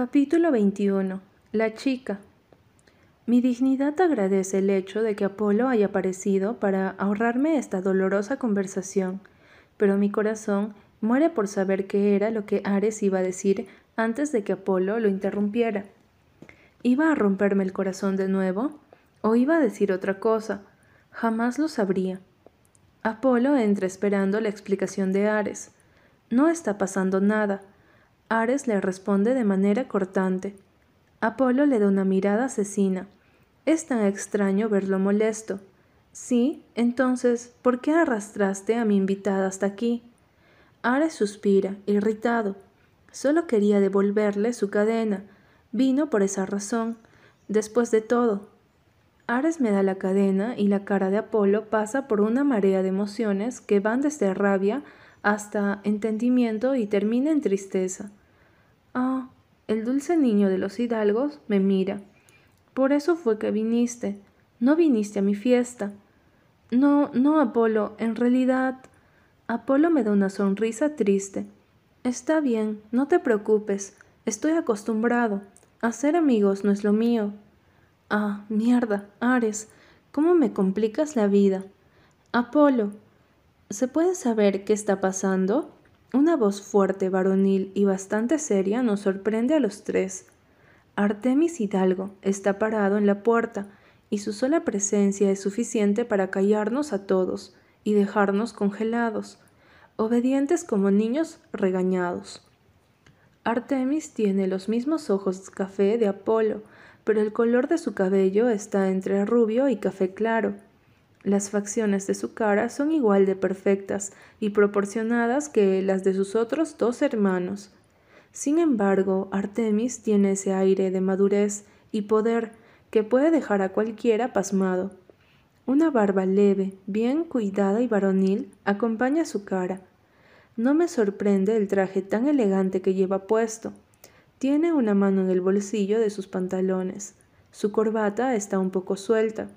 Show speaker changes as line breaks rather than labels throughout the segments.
Capítulo 21. La chica. Mi dignidad agradece el hecho de que Apolo haya aparecido para ahorrarme esta dolorosa conversación, pero mi corazón muere por saber qué era lo que Ares iba a decir antes de que Apolo lo interrumpiera. ¿Iba a romperme el corazón de nuevo? ¿O iba a decir otra cosa? Jamás lo sabría. Apolo entra esperando la explicación de Ares. No está pasando nada. Ares le responde de manera cortante. Apolo le da una mirada asesina. Es tan extraño verlo molesto. Sí, entonces, ¿por qué arrastraste a mi invitada hasta aquí? Ares suspira, irritado. Solo quería devolverle su cadena. Vino por esa razón. Después de todo. Ares me da la cadena y la cara de Apolo pasa por una marea de emociones que van desde rabia hasta entendimiento y termina en tristeza. Ah, el dulce niño de los hidalgos me mira. Por eso fue que viniste. No viniste a mi fiesta. No, no, Apolo, en realidad. Apolo me da una sonrisa triste. Está bien, no te preocupes. Estoy acostumbrado. Hacer amigos no es lo mío. Ah, mierda, Ares, ¿cómo me complicas la vida? Apolo, ¿se puede saber qué está pasando? Una voz fuerte, varonil y bastante seria nos sorprende a los tres. Artemis Hidalgo está parado en la puerta y su sola presencia es suficiente para callarnos a todos y dejarnos congelados, obedientes como niños regañados. Artemis tiene los mismos ojos café de Apolo, pero el color de su cabello está entre rubio y café claro las facciones de su cara son igual de perfectas y proporcionadas que las de sus otros dos hermanos. Sin embargo, Artemis tiene ese aire de madurez y poder que puede dejar a cualquiera pasmado. Una barba leve, bien cuidada y varonil acompaña su cara. No me sorprende el traje tan elegante que lleva puesto. Tiene una mano en el bolsillo de sus pantalones. Su corbata está un poco suelta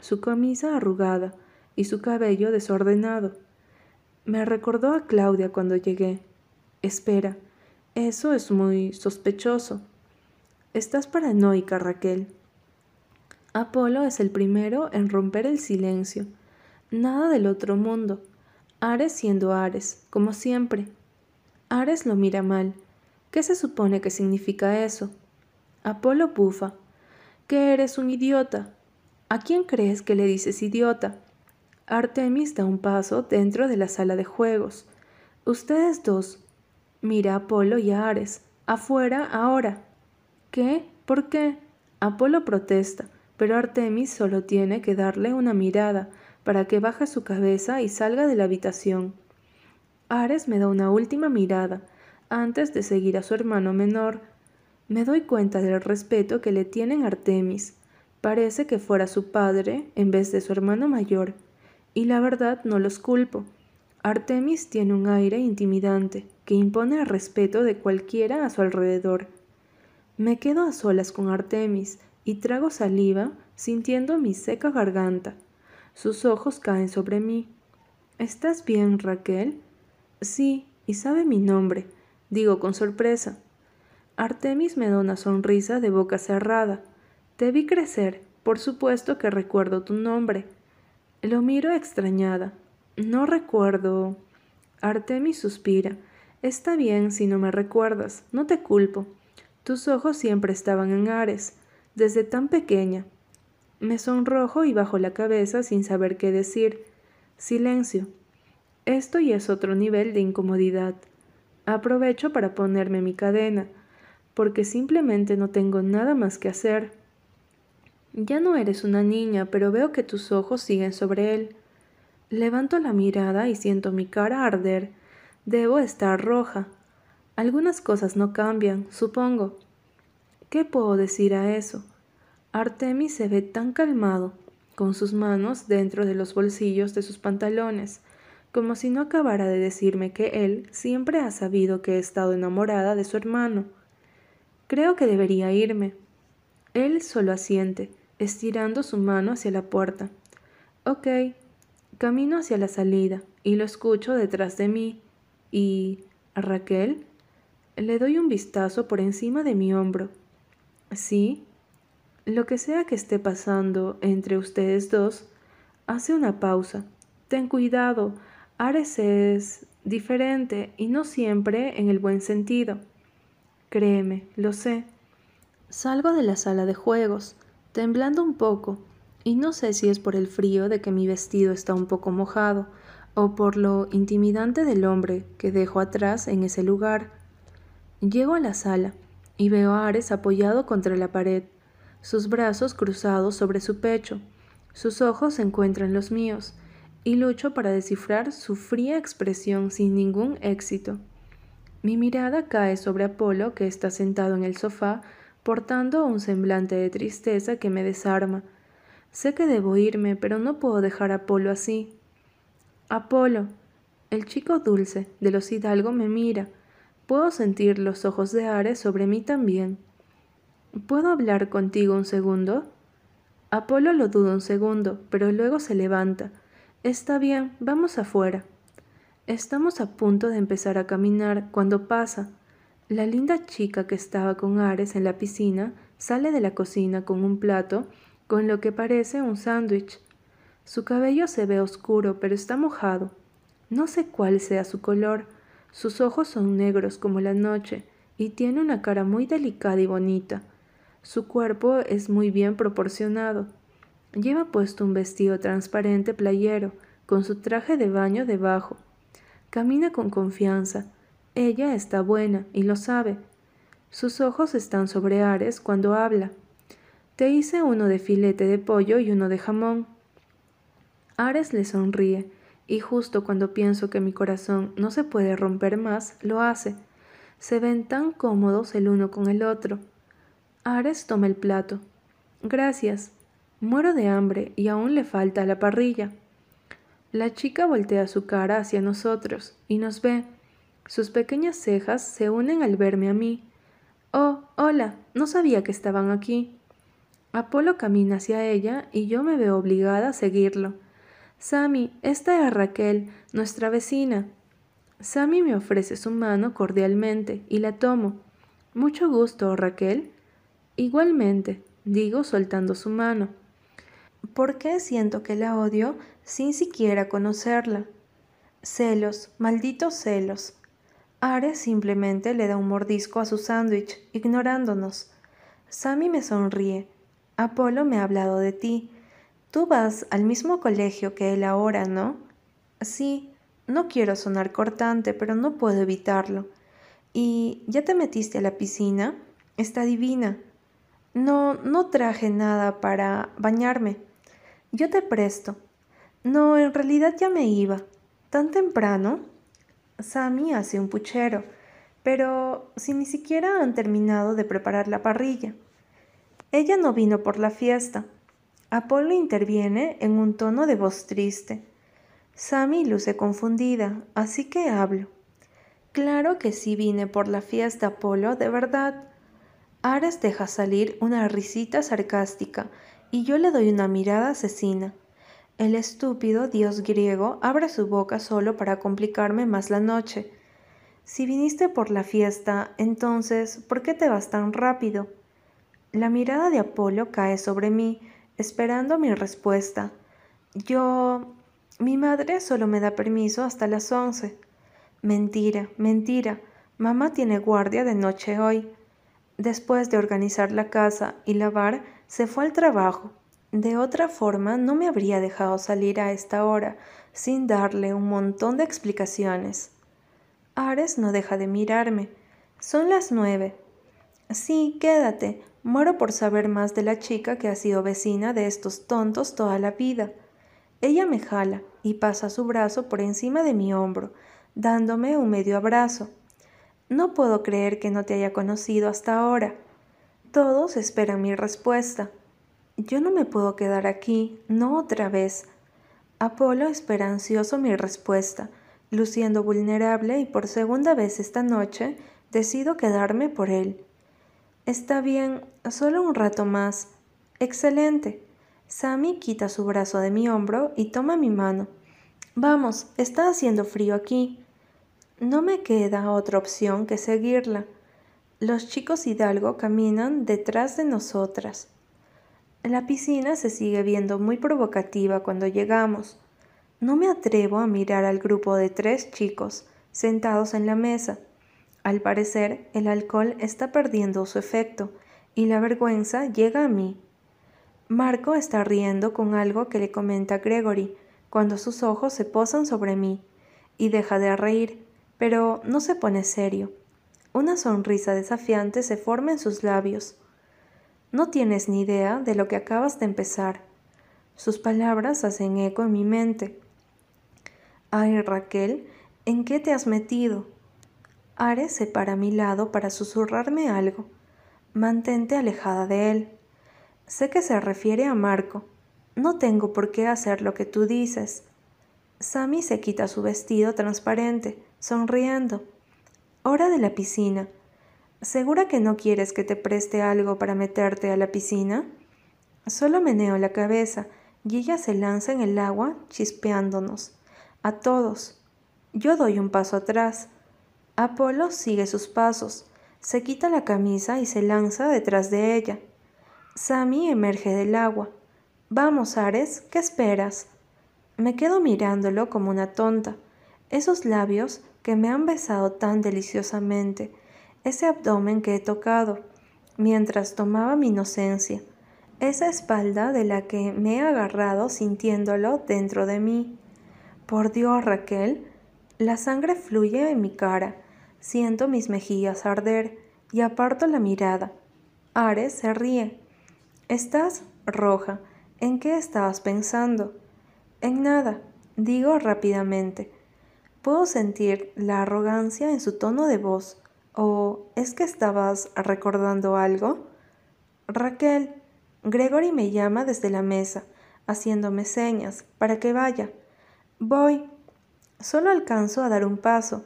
su camisa arrugada y su cabello desordenado. Me recordó a Claudia cuando llegué. Espera, eso es muy sospechoso. Estás paranoica, Raquel. Apolo es el primero en romper el silencio. Nada del otro mundo. Ares siendo Ares, como siempre. Ares lo mira mal. ¿Qué se supone que significa eso? Apolo bufa. Que eres un idiota. ¿A quién crees que le dices idiota? Artemis da un paso dentro de la sala de juegos. Ustedes dos. Mira a Apolo y a Ares. Afuera, ahora. ¿Qué? ¿Por qué? Apolo protesta, pero Artemis solo tiene que darle una mirada para que baje su cabeza y salga de la habitación. Ares me da una última mirada antes de seguir a su hermano menor. Me doy cuenta del respeto que le tienen Artemis Parece que fuera su padre en vez de su hermano mayor, y la verdad no los culpo. Artemis tiene un aire intimidante que impone el respeto de cualquiera a su alrededor. Me quedo a solas con Artemis y trago saliva sintiendo mi seca garganta. Sus ojos caen sobre mí. ¿Estás bien, Raquel? Sí, y sabe mi nombre, digo con sorpresa. Artemis me da una sonrisa de boca cerrada te vi crecer, por supuesto que recuerdo tu nombre. Lo miro extrañada. No recuerdo. Artemis suspira. Está bien si no me recuerdas, no te culpo. Tus ojos siempre estaban en Ares, desde tan pequeña. Me sonrojo y bajo la cabeza sin saber qué decir. Silencio. Esto ya es otro nivel de incomodidad. Aprovecho para ponerme mi cadena, porque simplemente no tengo nada más que hacer. Ya no eres una niña, pero veo que tus ojos siguen sobre él. Levanto la mirada y siento mi cara arder. Debo estar roja. Algunas cosas no cambian, supongo. ¿Qué puedo decir a eso? Artemis se ve tan calmado, con sus manos dentro de los bolsillos de sus pantalones, como si no acabara de decirme que él siempre ha sabido que he estado enamorada de su hermano. Creo que debería irme. Él solo asiente estirando su mano hacia la puerta. Ok, camino hacia la salida y lo escucho detrás de mí. ¿Y Raquel? Le doy un vistazo por encima de mi hombro. Sí, lo que sea que esté pasando entre ustedes dos, hace una pausa. Ten cuidado, Ares es diferente y no siempre en el buen sentido. Créeme, lo sé. Salgo de la sala de juegos, temblando un poco, y no sé si es por el frío de que mi vestido está un poco mojado, o por lo intimidante del hombre que dejo atrás en ese lugar. Llego a la sala y veo a Ares apoyado contra la pared, sus brazos cruzados sobre su pecho, sus ojos se encuentran los míos, y lucho para descifrar su fría expresión sin ningún éxito. Mi mirada cae sobre Apolo, que está sentado en el sofá, portando un semblante de tristeza que me desarma. Sé que debo irme, pero no puedo dejar a Apolo así. Apolo. El chico dulce de los Hidalgo me mira. Puedo sentir los ojos de Ares sobre mí también. ¿Puedo hablar contigo un segundo? Apolo lo duda un segundo, pero luego se levanta. Está bien, vamos afuera. Estamos a punto de empezar a caminar cuando pasa. La linda chica que estaba con Ares en la piscina sale de la cocina con un plato con lo que parece un sándwich. Su cabello se ve oscuro, pero está mojado. No sé cuál sea su color. Sus ojos son negros como la noche y tiene una cara muy delicada y bonita. Su cuerpo es muy bien proporcionado. Lleva puesto un vestido transparente playero, con su traje de baño debajo. Camina con confianza. Ella está buena y lo sabe. Sus ojos están sobre Ares cuando habla. Te hice uno de filete de pollo y uno de jamón. Ares le sonríe, y justo cuando pienso que mi corazón no se puede romper más, lo hace. Se ven tan cómodos el uno con el otro. Ares toma el plato. Gracias. Muero de hambre y aún le falta la parrilla. La chica voltea su cara hacia nosotros y nos ve. Sus pequeñas cejas se unen al verme a mí. Oh, hola, no sabía que estaban aquí. Apolo camina hacia ella y yo me veo obligada a seguirlo. Sammy, esta es Raquel, nuestra vecina. Sammy me ofrece su mano cordialmente y la tomo. Mucho gusto, Raquel. Igualmente, digo soltando su mano. ¿Por qué siento que la odio sin siquiera conocerla. Celos, malditos celos. Ares simplemente le da un mordisco a su sándwich, ignorándonos. Sammy me sonríe. Apolo me ha hablado de ti. Tú vas al mismo colegio que él ahora, ¿no? Sí, no quiero sonar cortante, pero no puedo evitarlo. ¿Y ya te metiste a la piscina? Está divina. No, no traje nada para bañarme. Yo te presto. No, en realidad ya me iba. ¿Tan temprano? Sammy hace un puchero, pero si ni siquiera han terminado de preparar la parrilla. Ella no vino por la fiesta. Apolo interviene en un tono de voz triste. Sammy luce confundida, así que hablo. Claro que sí vine por la fiesta, Apolo, de verdad. Ares deja salir una risita sarcástica y yo le doy una mirada asesina. El estúpido dios griego abre su boca solo para complicarme más la noche. Si viniste por la fiesta, entonces, ¿por qué te vas tan rápido? La mirada de Apolo cae sobre mí, esperando mi respuesta. Yo... Mi madre solo me da permiso hasta las once. Mentira, mentira. Mamá tiene guardia de noche hoy. Después de organizar la casa y lavar, se fue al trabajo. De otra forma, no me habría dejado salir a esta hora sin darle un montón de explicaciones. Ares no deja de mirarme. Son las nueve. Sí, quédate. Muero por saber más de la chica que ha sido vecina de estos tontos toda la vida. Ella me jala y pasa su brazo por encima de mi hombro, dándome un medio abrazo. No puedo creer que no te haya conocido hasta ahora. Todos esperan mi respuesta. Yo no me puedo quedar aquí, no otra vez. Apolo espera ansioso mi respuesta, luciendo vulnerable y por segunda vez esta noche decido quedarme por él. Está bien, solo un rato más. Excelente. Sammy quita su brazo de mi hombro y toma mi mano. Vamos, está haciendo frío aquí. No me queda otra opción que seguirla. Los chicos Hidalgo caminan detrás de nosotras. La piscina se sigue viendo muy provocativa cuando llegamos. No me atrevo a mirar al grupo de tres chicos sentados en la mesa. Al parecer, el alcohol está perdiendo su efecto y la vergüenza llega a mí. Marco está riendo con algo que le comenta Gregory cuando sus ojos se posan sobre mí y deja de reír, pero no se pone serio. Una sonrisa desafiante se forma en sus labios. No tienes ni idea de lo que acabas de empezar. Sus palabras hacen eco en mi mente. Ay, Raquel, ¿en qué te has metido? Ares se para a mi lado para susurrarme algo. Mantente alejada de él. Sé que se refiere a Marco. No tengo por qué hacer lo que tú dices. Sammy se quita su vestido transparente, sonriendo. Hora de la piscina. ¿Segura que no quieres que te preste algo para meterte a la piscina? Solo meneo la cabeza y ella se lanza en el agua chispeándonos. A todos. Yo doy un paso atrás. Apolo sigue sus pasos, se quita la camisa y se lanza detrás de ella. Sammy emerge del agua. Vamos, Ares, ¿qué esperas? Me quedo mirándolo como una tonta. Esos labios que me han besado tan deliciosamente ese abdomen que he tocado, mientras tomaba mi inocencia, esa espalda de la que me he agarrado sintiéndolo dentro de mí. Por Dios, Raquel, la sangre fluye en mi cara, siento mis mejillas arder y aparto la mirada. Ares se ríe. Estás roja. ¿En qué estabas pensando? En nada, digo rápidamente. Puedo sentir la arrogancia en su tono de voz. ¿O es que estabas recordando algo? Raquel, Gregory me llama desde la mesa, haciéndome señas para que vaya. Voy. Solo alcanzo a dar un paso.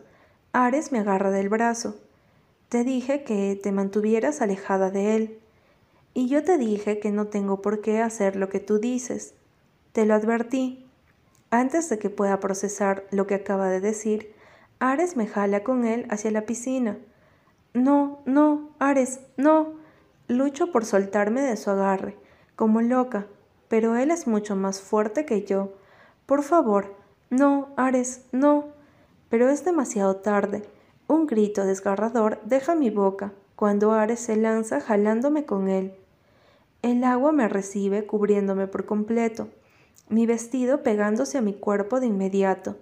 Ares me agarra del brazo. Te dije que te mantuvieras alejada de él. Y yo te dije que no tengo por qué hacer lo que tú dices. Te lo advertí. Antes de que pueda procesar lo que acaba de decir, Ares me jala con él hacia la piscina. No, no, Ares, no. Lucho por soltarme de su agarre, como loca, pero él es mucho más fuerte que yo. Por favor, no, Ares, no. Pero es demasiado tarde. Un grito desgarrador deja mi boca cuando Ares se lanza jalándome con él. El agua me recibe cubriéndome por completo, mi vestido pegándose a mi cuerpo de inmediato.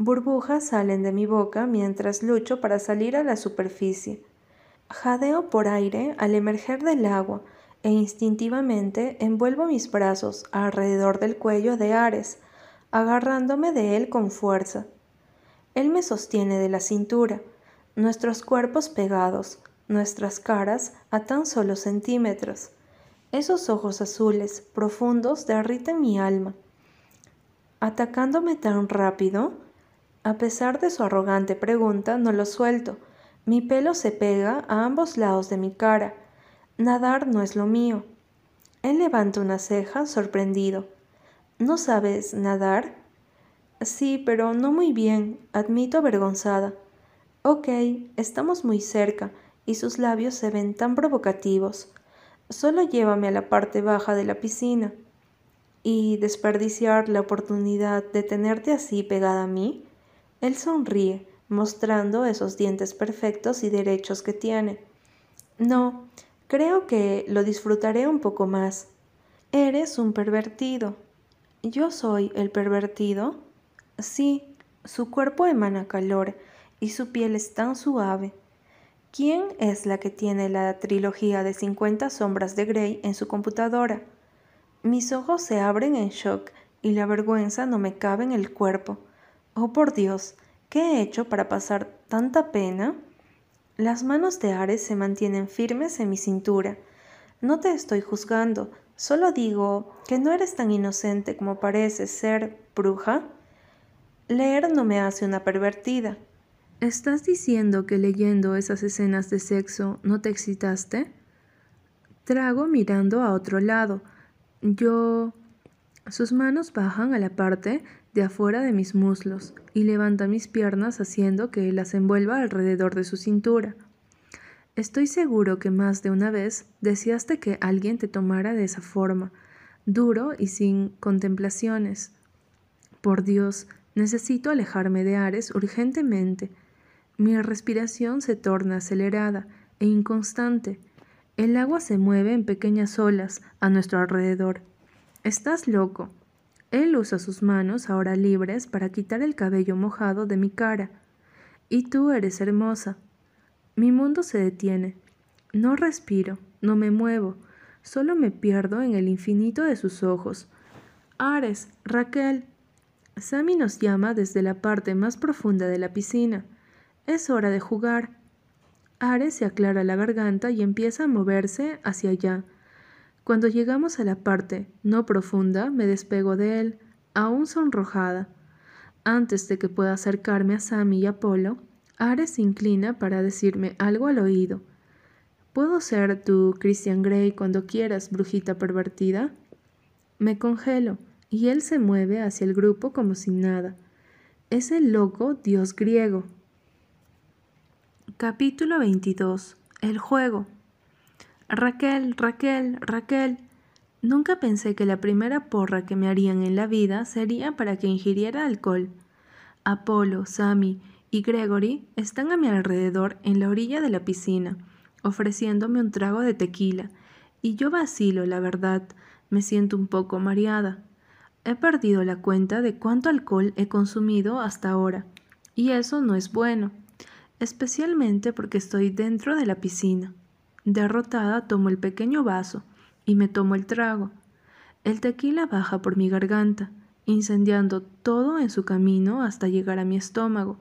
Burbujas salen de mi boca mientras lucho para salir a la superficie. Jadeo por aire al emerger del agua e instintivamente envuelvo mis brazos alrededor del cuello de Ares, agarrándome de él con fuerza. Él me sostiene de la cintura, nuestros cuerpos pegados, nuestras caras a tan solo centímetros. Esos ojos azules profundos derriten mi alma. Atacándome tan rápido, a pesar de su arrogante pregunta, no lo suelto. Mi pelo se pega a ambos lados de mi cara. Nadar no es lo mío. Él levanta una ceja, sorprendido. ¿No sabes nadar? Sí, pero no muy bien, admito avergonzada. Ok, estamos muy cerca, y sus labios se ven tan provocativos. Solo llévame a la parte baja de la piscina. ¿Y desperdiciar la oportunidad de tenerte así pegada a mí? Él sonríe, mostrando esos dientes perfectos y derechos que tiene. No, creo que lo disfrutaré un poco más. Eres un pervertido. ¿Yo soy el pervertido? Sí, su cuerpo emana calor y su piel es tan suave. ¿Quién es la que tiene la trilogía de 50 sombras de Grey en su computadora? Mis ojos se abren en shock y la vergüenza no me cabe en el cuerpo. Oh por Dios, ¿qué he hecho para pasar tanta pena? Las manos de Ares se mantienen firmes en mi cintura. No te estoy juzgando, solo digo que no eres tan inocente como pareces ser, bruja. Leer no me hace una pervertida. ¿Estás diciendo que leyendo esas escenas de sexo no te excitaste? Trago mirando a otro lado. Yo... Sus manos bajan a la parte de afuera de mis muslos y levanta mis piernas haciendo que las envuelva alrededor de su cintura. Estoy seguro que más de una vez deseaste que alguien te tomara de esa forma, duro y sin contemplaciones. Por Dios, necesito alejarme de Ares urgentemente. Mi respiración se torna acelerada e inconstante. El agua se mueve en pequeñas olas a nuestro alrededor. Estás loco. Él usa sus manos ahora libres para quitar el cabello mojado de mi cara. Y tú eres hermosa. Mi mundo se detiene. No respiro, no me muevo, solo me pierdo en el infinito de sus ojos. Ares, Raquel. Sammy nos llama desde la parte más profunda de la piscina. Es hora de jugar. Ares se aclara la garganta y empieza a moverse hacia allá. Cuando llegamos a la parte no profunda, me despego de él, aún sonrojada. Antes de que pueda acercarme a Sammy y Apolo, Ares se inclina para decirme algo al oído. ¿Puedo ser tu Christian Grey cuando quieras, brujita pervertida? Me congelo, y él se mueve hacia el grupo como sin nada. Es el loco dios griego, Capítulo 22. El juego. Raquel, Raquel, Raquel. Nunca pensé que la primera porra que me harían en la vida sería para que ingiriera alcohol. Apolo, Sammy y Gregory están a mi alrededor en la orilla de la piscina, ofreciéndome un trago de tequila, y yo vacilo, la verdad, me siento un poco mareada. He perdido la cuenta de cuánto alcohol he consumido hasta ahora, y eso no es bueno especialmente porque estoy dentro de la piscina. Derrotada tomo el pequeño vaso y me tomo el trago. El tequila baja por mi garganta, incendiando todo en su camino hasta llegar a mi estómago.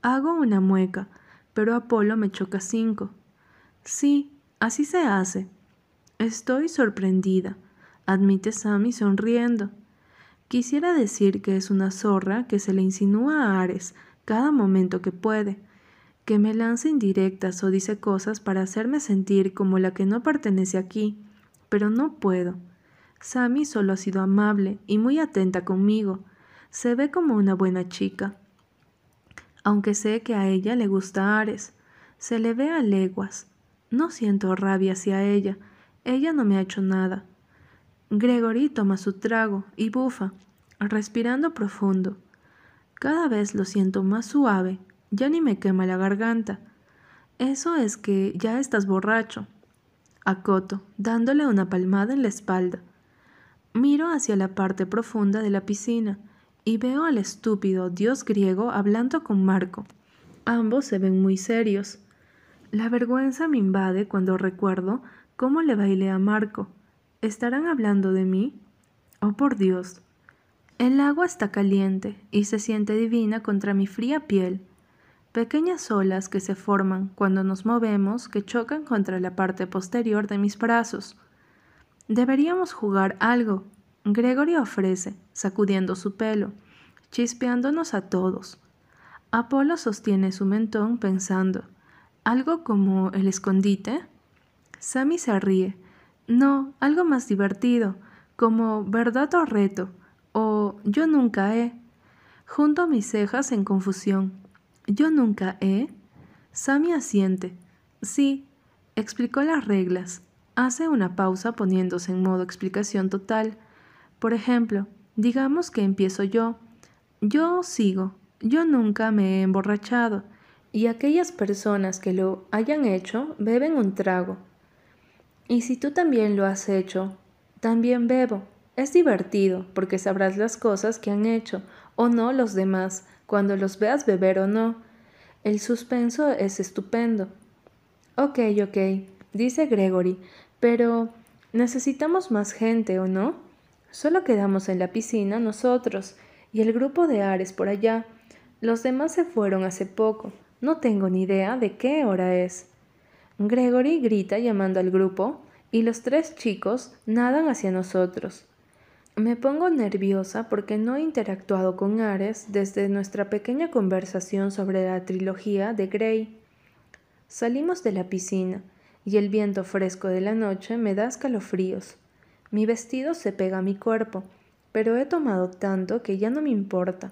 Hago una mueca, pero Apolo me choca cinco. Sí, así se hace. Estoy sorprendida, admite Sammy sonriendo. Quisiera decir que es una zorra que se le insinúa a Ares cada momento que puede, que me lanza indirectas o dice cosas para hacerme sentir como la que no pertenece aquí, pero no puedo. Sammy solo ha sido amable y muy atenta conmigo. Se ve como una buena chica. Aunque sé que a ella le gusta Ares, se le ve a leguas. No siento rabia hacia ella. Ella no me ha hecho nada. Gregory toma su trago y bufa, respirando profundo. Cada vez lo siento más suave, ya ni me quema la garganta. Eso es que ya estás borracho. Acoto, dándole una palmada en la espalda. Miro hacia la parte profunda de la piscina y veo al estúpido dios griego hablando con Marco. Ambos se ven muy serios. La vergüenza me invade cuando recuerdo cómo le bailé a Marco. ¿Estarán hablando de mí? Oh, por Dios. El agua está caliente y se siente divina contra mi fría piel pequeñas olas que se forman cuando nos movemos que chocan contra la parte posterior de mis brazos. Deberíamos jugar algo, Gregory ofrece, sacudiendo su pelo, chispeándonos a todos. Apolo sostiene su mentón pensando, ¿algo como el escondite? Sammy se ríe. No, algo más divertido, como verdad o reto, o yo nunca he. Junto mis cejas en confusión. Yo nunca he. Sammy asiente. Sí, explicó las reglas. Hace una pausa poniéndose en modo explicación total. Por ejemplo, digamos que empiezo yo. Yo sigo. Yo nunca me he emborrachado. Y aquellas personas que lo hayan hecho beben un trago. Y si tú también lo has hecho, también bebo. Es divertido porque sabrás las cosas que han hecho o no los demás cuando los veas beber o no. El suspenso es estupendo. Ok, ok, dice Gregory, pero necesitamos más gente, ¿o no? Solo quedamos en la piscina nosotros y el grupo de Ares por allá. Los demás se fueron hace poco. No tengo ni idea de qué hora es. Gregory grita llamando al grupo y los tres chicos nadan hacia nosotros. Me pongo nerviosa porque no he interactuado con Ares desde nuestra pequeña conversación sobre la trilogía de Grey. Salimos de la piscina y el viento fresco de la noche me da escalofríos. Mi vestido se pega a mi cuerpo, pero he tomado tanto que ya no me importa.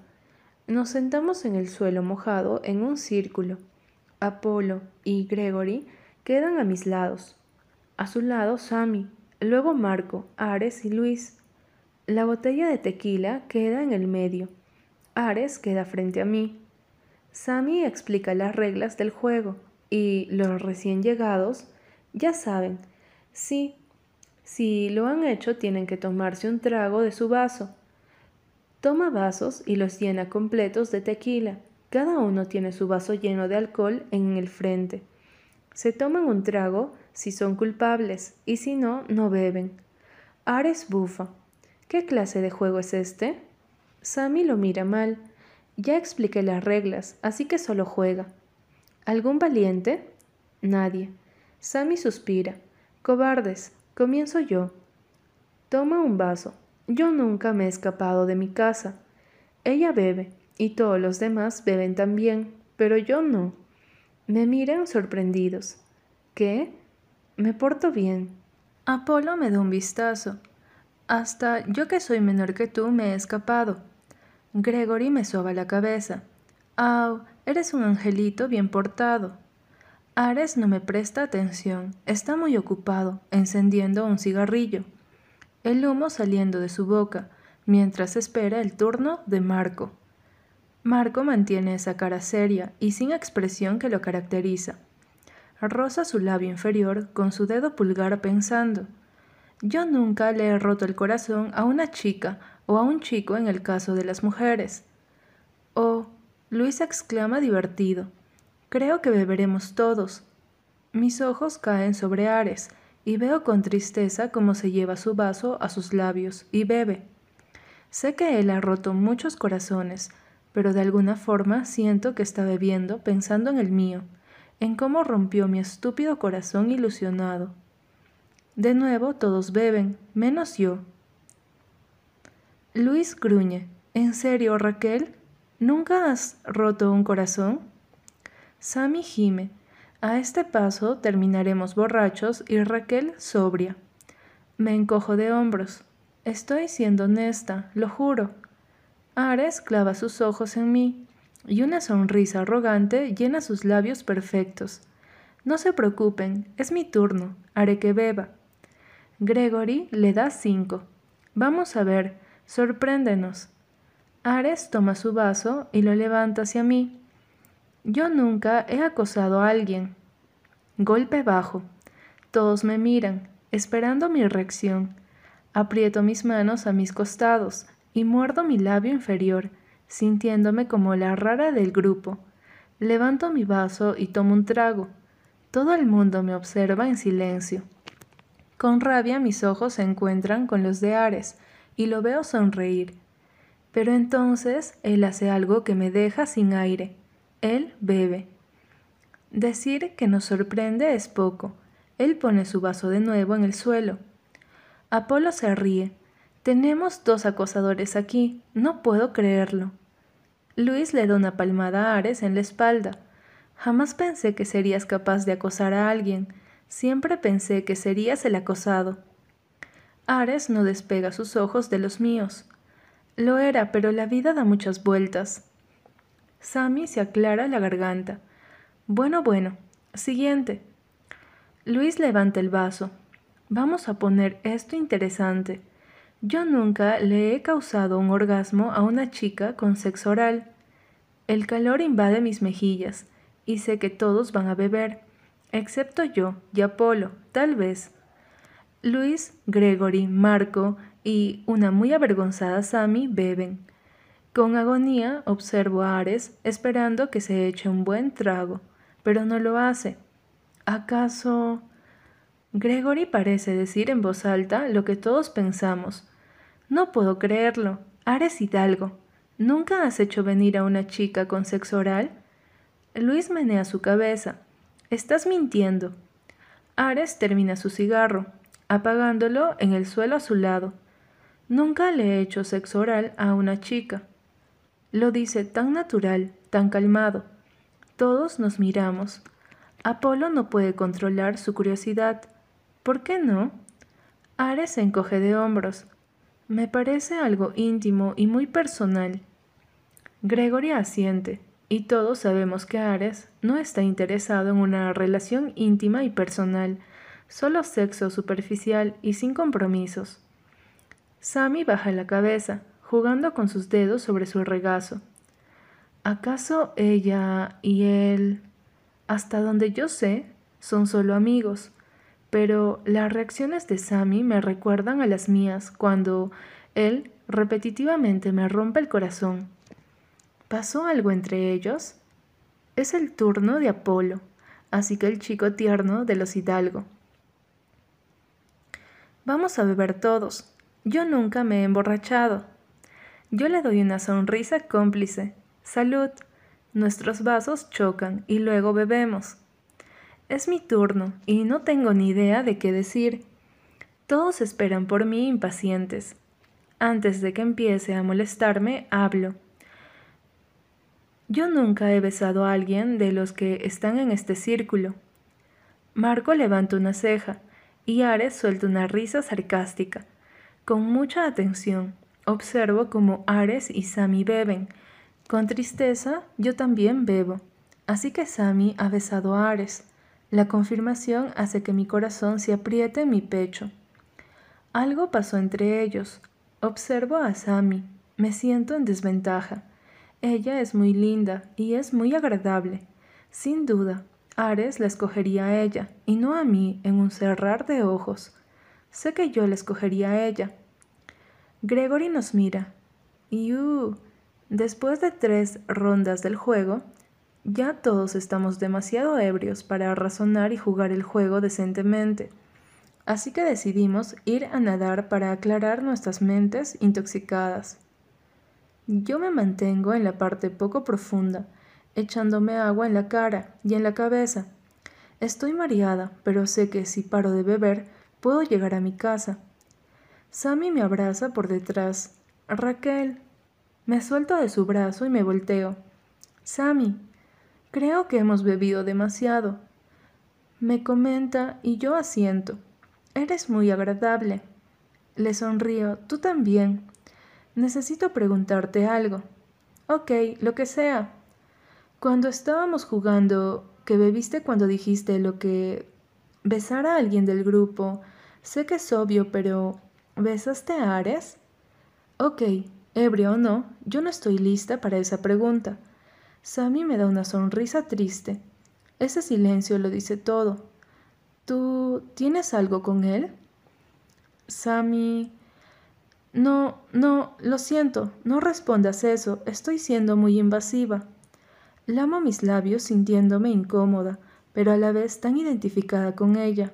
Nos sentamos en el suelo mojado en un círculo. Apolo y Gregory quedan a mis lados. A su lado Sammy, luego Marco, Ares y Luis. La botella de tequila queda en el medio. Ares queda frente a mí. Sammy explica las reglas del juego y los recién llegados ya saben, sí, si lo han hecho, tienen que tomarse un trago de su vaso. Toma vasos y los llena completos de tequila. Cada uno tiene su vaso lleno de alcohol en el frente. Se toman un trago si son culpables y si no, no beben. Ares bufa. ¿Qué clase de juego es este? Sammy lo mira mal. Ya expliqué las reglas, así que solo juega. ¿Algún valiente? Nadie. Sammy suspira. Cobardes, Comienzo yo. Toma un vaso. Yo nunca me he escapado de mi casa. Ella bebe, y todos los demás beben también, pero yo no. Me miran sorprendidos. ¿Qué? Me porto bien. Apolo me da un vistazo. Hasta yo que soy menor que tú me he escapado. Gregory me soba la cabeza. Ah, eres un angelito bien portado. Ares no me presta atención, está muy ocupado, encendiendo un cigarrillo, el humo saliendo de su boca, mientras espera el turno de Marco. Marco mantiene esa cara seria y sin expresión que lo caracteriza. Roza su labio inferior con su dedo pulgar pensando. Yo nunca le he roto el corazón a una chica o a un chico en el caso de las mujeres. Oh, Luis exclama divertido. Creo que beberemos todos. Mis ojos caen sobre Ares y veo con tristeza cómo se lleva su vaso a sus labios y bebe. Sé que él ha roto muchos corazones, pero de alguna forma siento que está bebiendo pensando en el mío, en cómo rompió mi estúpido corazón ilusionado. De nuevo todos beben, menos yo. Luis gruñe. ¿En serio, Raquel? ¿Nunca has roto un corazón? Sammy gime. A este paso terminaremos borrachos y Raquel sobria. Me encojo de hombros. Estoy siendo honesta, lo juro. Ares clava sus ojos en mí y una sonrisa arrogante llena sus labios perfectos. No se preocupen, es mi turno, haré que beba. Gregory le da cinco. Vamos a ver, sorpréndenos. Ares toma su vaso y lo levanta hacia mí. Yo nunca he acosado a alguien. Golpe bajo. Todos me miran, esperando mi reacción. Aprieto mis manos a mis costados y muerdo mi labio inferior, sintiéndome como la rara del grupo. Levanto mi vaso y tomo un trago. Todo el mundo me observa en silencio. Con rabia mis ojos se encuentran con los de Ares y lo veo sonreír. Pero entonces él hace algo que me deja sin aire. Él bebe. Decir que nos sorprende es poco. Él pone su vaso de nuevo en el suelo. Apolo se ríe. Tenemos dos acosadores aquí. No puedo creerlo. Luis le da una palmada a Ares en la espalda. Jamás pensé que serías capaz de acosar a alguien. Siempre pensé que serías el acosado. Ares no despega sus ojos de los míos. Lo era, pero la vida da muchas vueltas. Sammy se aclara la garganta. Bueno, bueno. Siguiente. Luis levanta el vaso. Vamos a poner esto interesante. Yo nunca le he causado un orgasmo a una chica con sexo oral. El calor invade mis mejillas y sé que todos van a beber, excepto yo y Apolo, tal vez. Luis, Gregory, Marco y una muy avergonzada Sammy beben. Con agonía observo a Ares esperando que se eche un buen trago, pero no lo hace. ¿Acaso... Gregory parece decir en voz alta lo que todos pensamos. No puedo creerlo. Ares Hidalgo, ¿nunca has hecho venir a una chica con sexo oral? Luis menea su cabeza. Estás mintiendo. Ares termina su cigarro, apagándolo en el suelo a su lado. Nunca le he hecho sexo oral a una chica. Lo dice tan natural, tan calmado. Todos nos miramos. Apolo no puede controlar su curiosidad. ¿Por qué no? Ares se encoge de hombros. Me parece algo íntimo y muy personal. Gregory asiente, y todos sabemos que Ares no está interesado en una relación íntima y personal, solo sexo superficial y sin compromisos. Sammy baja la cabeza, jugando con sus dedos sobre su regazo. ¿Acaso ella y él, hasta donde yo sé, son solo amigos? Pero las reacciones de Sammy me recuerdan a las mías cuando él repetitivamente me rompe el corazón. ¿Pasó algo entre ellos? Es el turno de Apolo, así que el chico tierno de los Hidalgo. Vamos a beber todos. Yo nunca me he emborrachado. Yo le doy una sonrisa cómplice. Salud. Nuestros vasos chocan y luego bebemos. Es mi turno y no tengo ni idea de qué decir. Todos esperan por mí impacientes. Antes de que empiece a molestarme, hablo. Yo nunca he besado a alguien de los que están en este círculo. Marco levanta una ceja y Ares suelta una risa sarcástica. Con mucha atención, observo cómo Ares y Sami beben. Con tristeza, yo también bebo. Así que Sami ha besado a Ares. La confirmación hace que mi corazón se apriete en mi pecho. Algo pasó entre ellos. Observo a Sami. Me siento en desventaja. Ella es muy linda y es muy agradable. Sin duda, Ares la escogería a ella y no a mí en un cerrar de ojos. Sé que yo la escogería a ella. Gregory nos mira. Y uh, después de tres rondas del juego, ya todos estamos demasiado ebrios para razonar y jugar el juego decentemente. Así que decidimos ir a nadar para aclarar nuestras mentes intoxicadas. Yo me mantengo en la parte poco profunda, echándome agua en la cara y en la cabeza. Estoy mareada, pero sé que si paro de beber, puedo llegar a mi casa. Sammy me abraza por detrás. Raquel. Me suelto de su brazo y me volteo. Sammy, creo que hemos bebido demasiado. Me comenta y yo asiento. Eres muy agradable. Le sonrío. Tú también. Necesito preguntarte algo. Ok, lo que sea. Cuando estábamos jugando, que bebiste cuando dijiste lo que... besar a alguien del grupo. Sé que es obvio, pero... ¿Besaste a Ares? Ok, ebrio o no, yo no estoy lista para esa pregunta. Sammy me da una sonrisa triste. Ese silencio lo dice todo. ¿Tú tienes algo con él? Sammy... No, no, lo siento, no respondas eso, estoy siendo muy invasiva. Lamo mis labios sintiéndome incómoda, pero a la vez tan identificada con ella.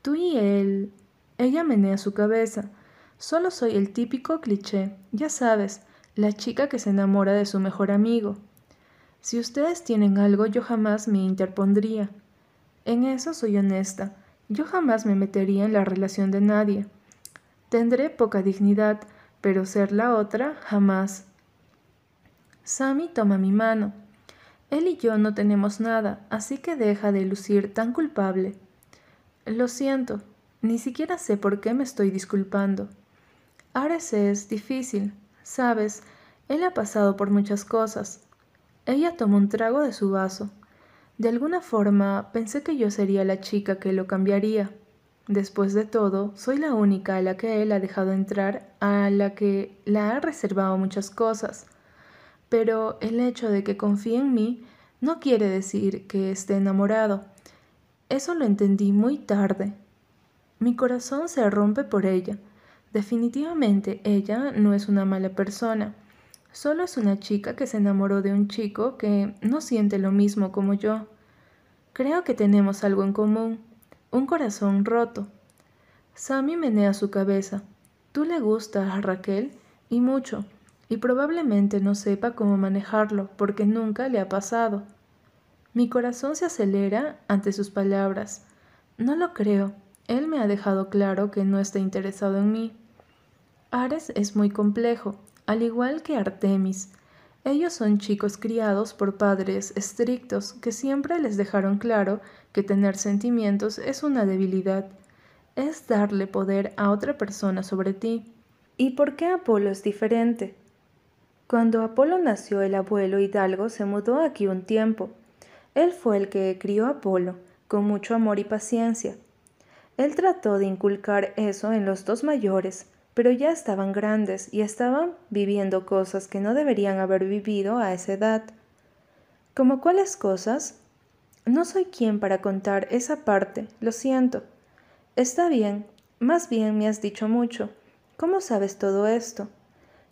Tú y él. Ella menea su cabeza. Solo soy el típico cliché, ya sabes, la chica que se enamora de su mejor amigo. Si ustedes tienen algo, yo jamás me interpondría. En eso soy honesta. Yo jamás me metería en la relación de nadie. Tendré poca dignidad, pero ser la otra jamás. Sammy toma mi mano. Él y yo no tenemos nada, así que deja de lucir tan culpable. Lo siento, ni siquiera sé por qué me estoy disculpando. Ares es difícil, sabes, él ha pasado por muchas cosas. Ella tomó un trago de su vaso. De alguna forma pensé que yo sería la chica que lo cambiaría. Después de todo, soy la única a la que él ha dejado entrar, a la que la ha reservado muchas cosas. Pero el hecho de que confíe en mí no quiere decir que esté enamorado. Eso lo entendí muy tarde. Mi corazón se rompe por ella. Definitivamente ella no es una mala persona. Solo es una chica que se enamoró de un chico que no siente lo mismo como yo. Creo que tenemos algo en común un corazón roto. Sammy menea su cabeza. Tú le gustas a Raquel y mucho, y probablemente no sepa cómo manejarlo porque nunca le ha pasado. Mi corazón se acelera ante sus palabras. No lo creo. Él me ha dejado claro que no está interesado en mí. Ares es muy complejo, al igual que Artemis. Ellos son chicos criados por padres estrictos que siempre les dejaron claro que tener sentimientos es una debilidad, es darle poder a otra persona sobre ti. ¿Y por qué Apolo es diferente? Cuando Apolo nació, el abuelo Hidalgo se mudó aquí un tiempo. Él fue el que crió a Apolo, con mucho amor y paciencia. Él trató de inculcar eso en los dos mayores, pero ya estaban grandes y estaban viviendo cosas que no deberían haber vivido a esa edad. ¿Como cuáles cosas? No soy quien para contar esa parte, lo siento. Está bien, más bien me has dicho mucho. ¿Cómo sabes todo esto?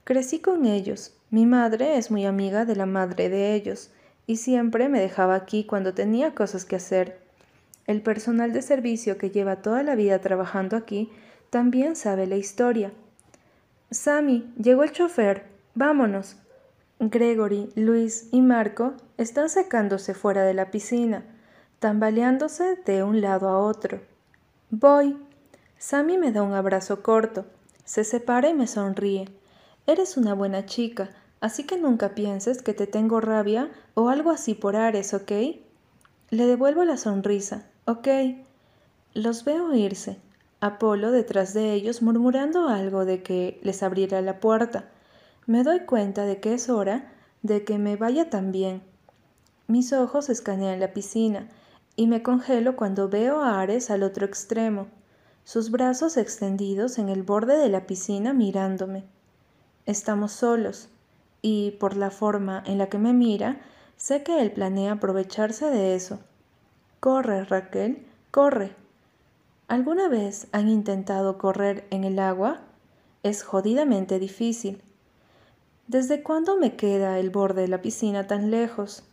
Crecí con ellos. Mi madre es muy amiga de la madre de ellos, y siempre me dejaba aquí cuando tenía cosas que hacer. El personal de servicio que lleva toda la vida trabajando aquí también sabe la historia. Sammy, llegó el chofer. Vámonos. Gregory, Luis y Marco están secándose fuera de la piscina, tambaleándose de un lado a otro. Voy. Sammy me da un abrazo corto, se separa y me sonríe. Eres una buena chica, así que nunca pienses que te tengo rabia o algo así por Ares, ¿ok? Le devuelvo la sonrisa. Ok. Los veo irse. Apolo detrás de ellos murmurando algo de que les abriera la puerta. Me doy cuenta de que es hora de que me vaya también. Mis ojos escanean la piscina y me congelo cuando veo a Ares al otro extremo, sus brazos extendidos en el borde de la piscina mirándome. Estamos solos y por la forma en la que me mira, sé que él planea aprovecharse de eso. Corre, Raquel, corre. ¿Alguna vez han intentado correr en el agua? Es jodidamente difícil. ¿Desde cuándo me queda el borde de la piscina tan lejos?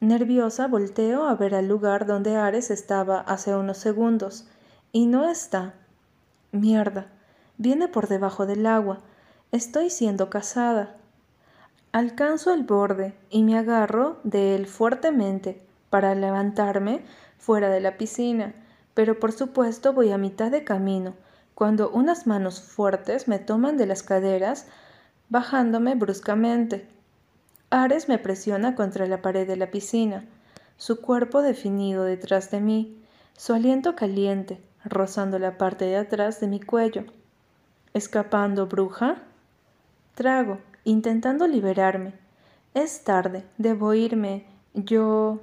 Nerviosa volteo a ver al lugar donde Ares estaba hace unos segundos, y no está. Mierda, viene por debajo del agua. Estoy siendo cazada. Alcanzo el borde y me agarro de él fuertemente para levantarme fuera de la piscina, pero por supuesto voy a mitad de camino, cuando unas manos fuertes me toman de las caderas, bajándome bruscamente. Ares me presiona contra la pared de la piscina, su cuerpo definido detrás de mí, su aliento caliente, rozando la parte de atrás de mi cuello. ¿Escapando, bruja? Trago, intentando liberarme. Es tarde, debo irme. Yo.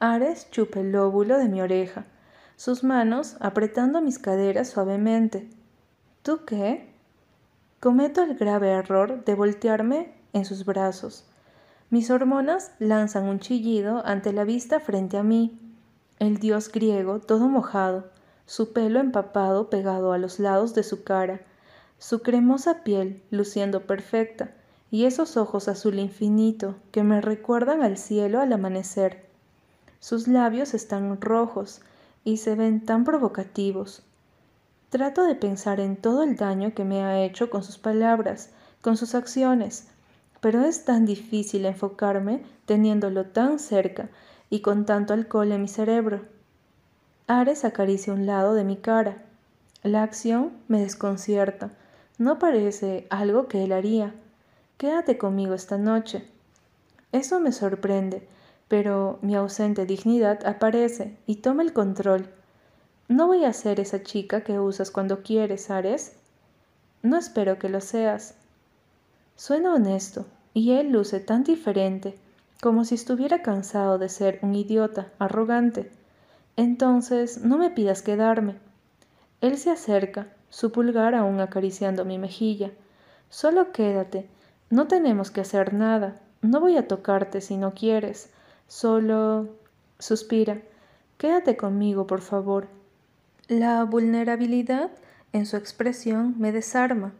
Ares chupa el lóbulo de mi oreja, sus manos apretando mis caderas suavemente. ¿Tú qué? Cometo el grave error de voltearme en sus brazos. Mis hormonas lanzan un chillido ante la vista frente a mí. El dios griego, todo mojado, su pelo empapado pegado a los lados de su cara, su cremosa piel luciendo perfecta, y esos ojos azul infinito que me recuerdan al cielo al amanecer. Sus labios están rojos y se ven tan provocativos. Trato de pensar en todo el daño que me ha hecho con sus palabras, con sus acciones, pero es tan difícil enfocarme teniéndolo tan cerca y con tanto alcohol en mi cerebro. Ares acaricia un lado de mi cara. La acción me desconcierta. No parece algo que él haría. Quédate conmigo esta noche. Eso me sorprende, pero mi ausente dignidad aparece y toma el control. No voy a ser esa chica que usas cuando quieres, Ares. No espero que lo seas. Suena honesto, y él luce tan diferente, como si estuviera cansado de ser un idiota, arrogante. Entonces, no me pidas quedarme. Él se acerca, su pulgar aún acariciando mi mejilla. Solo quédate, no tenemos que hacer nada. No voy a tocarte si no quieres. Solo... suspira. Quédate conmigo, por favor. La vulnerabilidad en su expresión me desarma.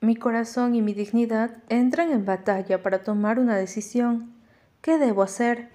Mi corazón y mi dignidad entran en batalla para tomar una decisión. ¿Qué debo hacer?